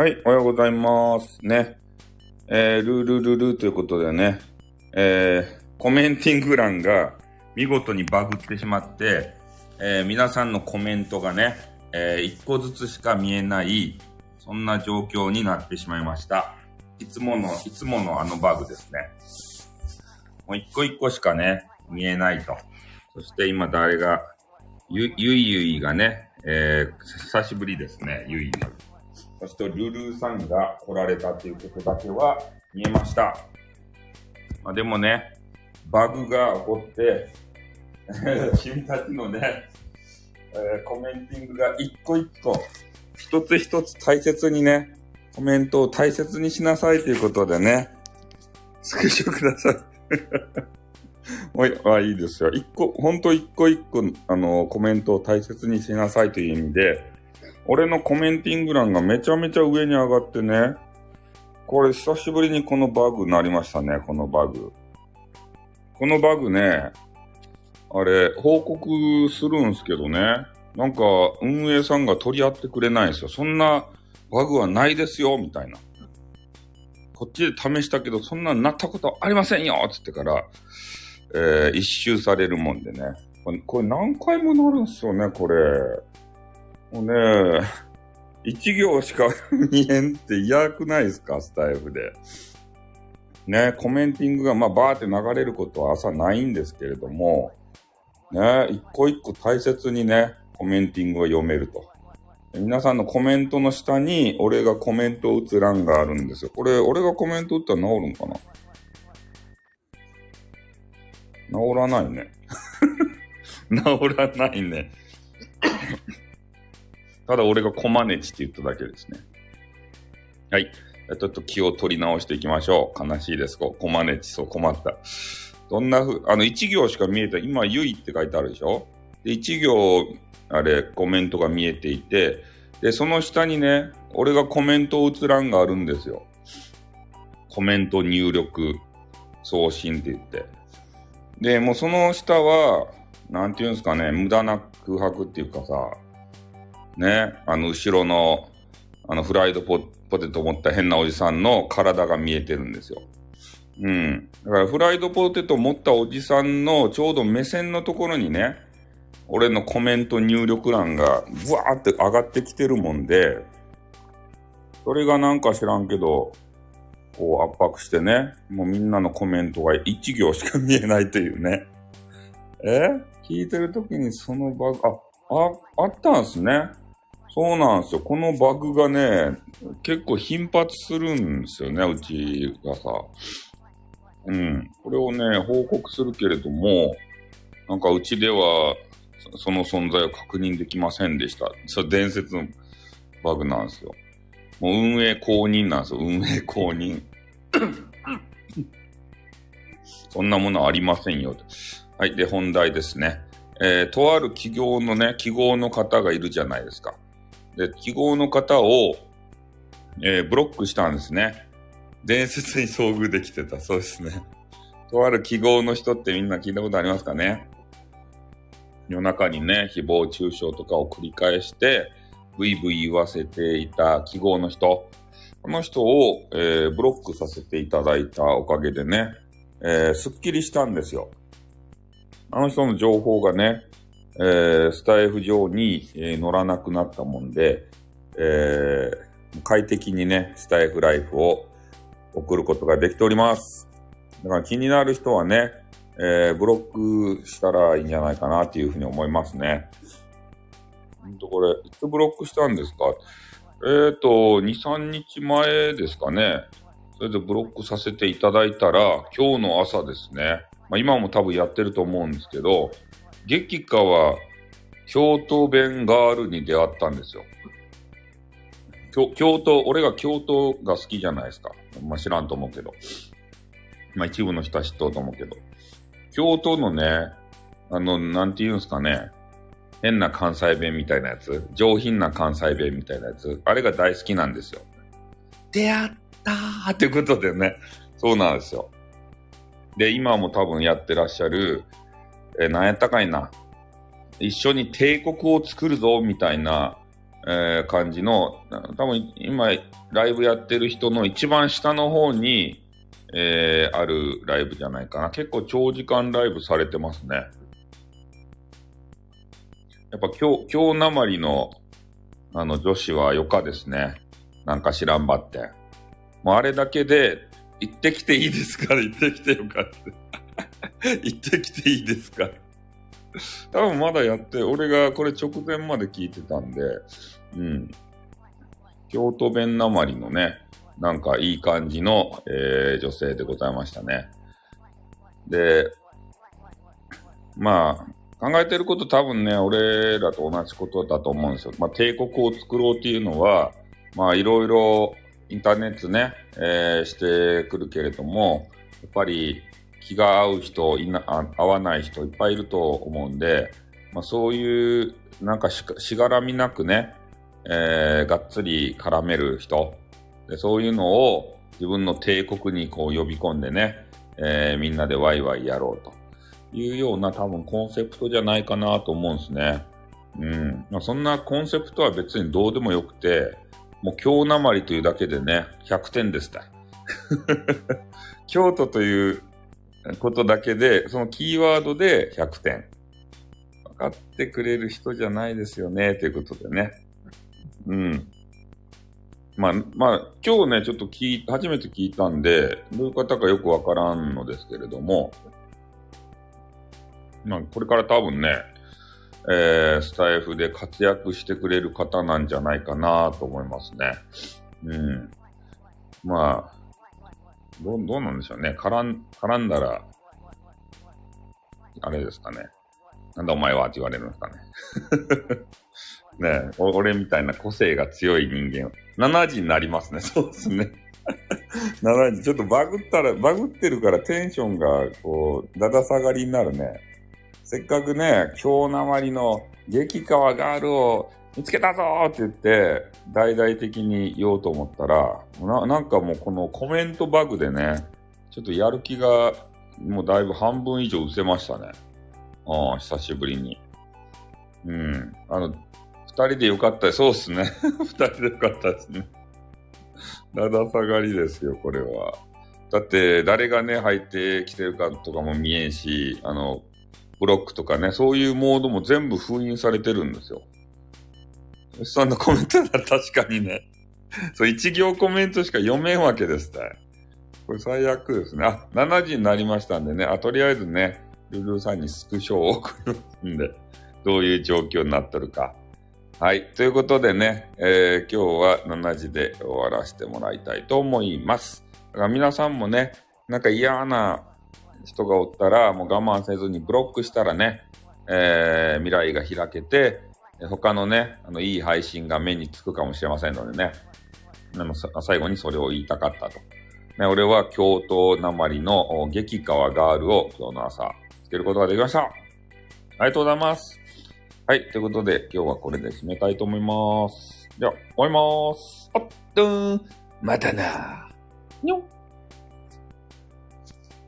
はい、おはようございます。ね。えー、ルールルルということでね、えー、コメンティング欄が見事にバグってしまって、えー、皆さんのコメントがね、えー、一個ずつしか見えない、そんな状況になってしまいました。いつもの、いつものあのバグですね。もう一個一個しかね、見えないと。そして今誰が、ゆ、ゆいゆいがね、えー、久しぶりですね、ゆいゆい。そしてルルーさんが来られたということだけは見えました。まあ、でもね、バグが起こって、君たちのね、えーコメンティングが一個一個、一つ一つ大切にね、コメントを大切にしなさいということでね、スクショください。おい、あ、いいですよ。一個、ほんと一個一個、あの、コメントを大切にしなさいという意味で、俺のコメンティング欄がめちゃめちゃ上に上がってね、これ久しぶりにこのバグになりましたね、このバグ。このバグね、あれ、報告するんすけどね、なんか運営さんが取り合ってくれないんですよ。そんなバグはないですよ、みたいな。こっちで試したけど、そんなんなったことありませんよつってから、えー一周されるもんでね。これ何回もなるんすよね、これ。もうね、一行しか見えんって嫌くないですか、スタイフで。ね、コメンティングがまあバーって流れることは朝ないんですけれども、ね、一個一個大切にね、コメンティングを読めると。皆さんのコメントの下に、俺がコメントを打つ欄があるんですよ。これ、俺がコメント打ったら治るんかな？治らないね。治らないね。ただ俺がコマネチって言っただけですね。はい。ちょっと気を取り直していきましょう。悲しいです。こうコマネチ、そう困った。どんなふう、あの、一行しか見えて、今、ゆいって書いてあるでしょ？で、一行、あれ、コメントが見えていて、で、その下にね、俺がコメントを打つ欄があるんですよ。コメント入力、送信って言って。で、もうその下は、なんていうんですかね、無駄な空白っていうかさ、ね、あの、後ろの、あの、フライドポテト持った変なおじさんの体が見えてるんですよ。うん。だから、フライドポテト持ったおじさんのちょうど目線のところにね、俺のコメント入力欄が、ブワーって上がってきてるもんで、それがなんか知らんけど、こう圧迫してね、もうみんなのコメントが一行しか見えないというね。え？聞いてるときにそのバグ、あ、あ、あったんすね。そうなんですよ。このバグがね、結構頻発するんですよね、うちがさ。うん。これをね、報告するけれども、なんかうちでは、そその存在を確認できませんでした。それ伝説のバグなんですよ。もう運営公認なんですよ。運営公認。そんなものありませんよ。はい。で、本題ですね。えーとある企業のね、記号の方がいるじゃないですか。で、記号の方を、えーブロックしたんですね。伝説に遭遇できてた。そうですね。とある記号の人ってみんな聞いたことありますかね夜中にね、誹謗中傷とかを繰り返して、ブイブイ言わせていた記号の人。この人を、えーブロックさせていただいたおかげでね、えーすっきりしたんですよ。あの人の情報がね、えースタイフ上に、えー載らなくなったもんで、えー快適にね、スタイフライフを送ることができております。だから気になる人はね、えーブロックしたらいいんじゃないかなっていうふうに思いますね。ほんとこれ、いつブロックしたんですか？えっ、ー、と、2、3日前ですかね。それでブロックさせていただいたら、今日の朝ですね。まあ今も多分やってると思うんですけど、激化は京都弁ガールに出会ったんですよ。京京都、俺が京都が好きじゃないですか。まあ知らんと思うけど。まあ一部の人は知っとると思うけど。京都のね、あの、なんて言うんすかね。変な関西弁みたいなやつ。上品な関西弁みたいなやつ。あれが大好きなんですよ。出会ったーってことでね。そうなんですよ。で、今も多分やってらっしゃる、えー、何やったかいな。一緒に帝国を作るぞ、みたいな、えー感じの、多分今、ライブやってる人の一番下の方に、えーあるライブじゃないかな。結構長時間ライブされてますね。やっぱ今日、今日なまりの、あの、女子はよかですね。なんか知らんばって。もうあれだけで、行ってきていいですか？ら 行ってきてよかって。行ってきていいですか？多分まだやって、俺がこれ直前まで聞いてたんで、うん。京都弁なまりのね、なんかいい感じの、えー女性でございましたね。で、まあ、考えてること多分ね、俺らと同じことだと思うんですよ。まあ、帝国を作ろうっていうのは、まあ、いろいろインターネットね、えーしてくるけれども、やっぱり気が合う人いな、合わない人いっぱいいると思うんで、まあ、そういう、なんかししがらみなくね、えーがっつり絡める人で、そういうのを自分の帝国にこう呼び込んでね、えーみんなでワイワイやろうというような多分コンセプトじゃないかなと思うんですね。うん。まあ、そんなコンセプトは別にどうでもよくて、もう京なまりというだけでね、100点ですた。京都ということだけで、そのキーワードで100点。分かってくれる人じゃないですよね、ということでね。うん。まあ、まあ、今日ね、ちょっと聞い、初めて聞いたんで、どういう方かよくわからんのですけれども、まあ、これから多分ね、えー、スタイフで活躍してくれる方なんじゃないかなと思いますね。うん。まあ、どう、どうなんでしょうね。絡ん、絡んだら、あれですかね。なんだお前はって言われるんですかね。ねえ、俺みたいな個性が強い人間。7時になりますね。そうですね。7時。ちょっとバグったら、バグってるからテンションが、こう、だだ下がりになるね。せっかくね、今日なまりの激川ガールを見つけたぞーって言って、大々的に言おうと思ったら、ななんかもうこのコメントバグでね、ちょっとやる気が、もうだいぶ半分以上失せましたね。ああ、久しぶりに。うん。あの、二人でよかったそうっすね。二人でよかったですね。だだ下がりですよ、これは。だって、誰がね、入ってきてるかとかも見えんし、あの、ブロックとかね、そういうモードも全部封印されてるんですよ。そんなコメントなら確かにね、そう、一行コメントしか読めんわけですって。これ最悪ですね。あ、7時になりましたんでね、あ、とりあえずね、ルルーさんにスクショを送りますんで、どういう状況になってるか。はい。ということでね、えー今日は7時で終わらせてもらいたいと思います。だから皆さんもね、なんか嫌な人がおったら、もう我慢せずにブロックしたらね、えー未来が開けて、他のね、あの、いい配信が目につくかもしれませんのでね。あの、最後にそれを言いたかったと。ね、俺は京都なまりの激川ガールを今日の朝、つけることができました。ありがとうございます。はい。ということで、今日はこれで締めたいと思います。では、終わりまーす。あっ、どーん。またなー。にょっ。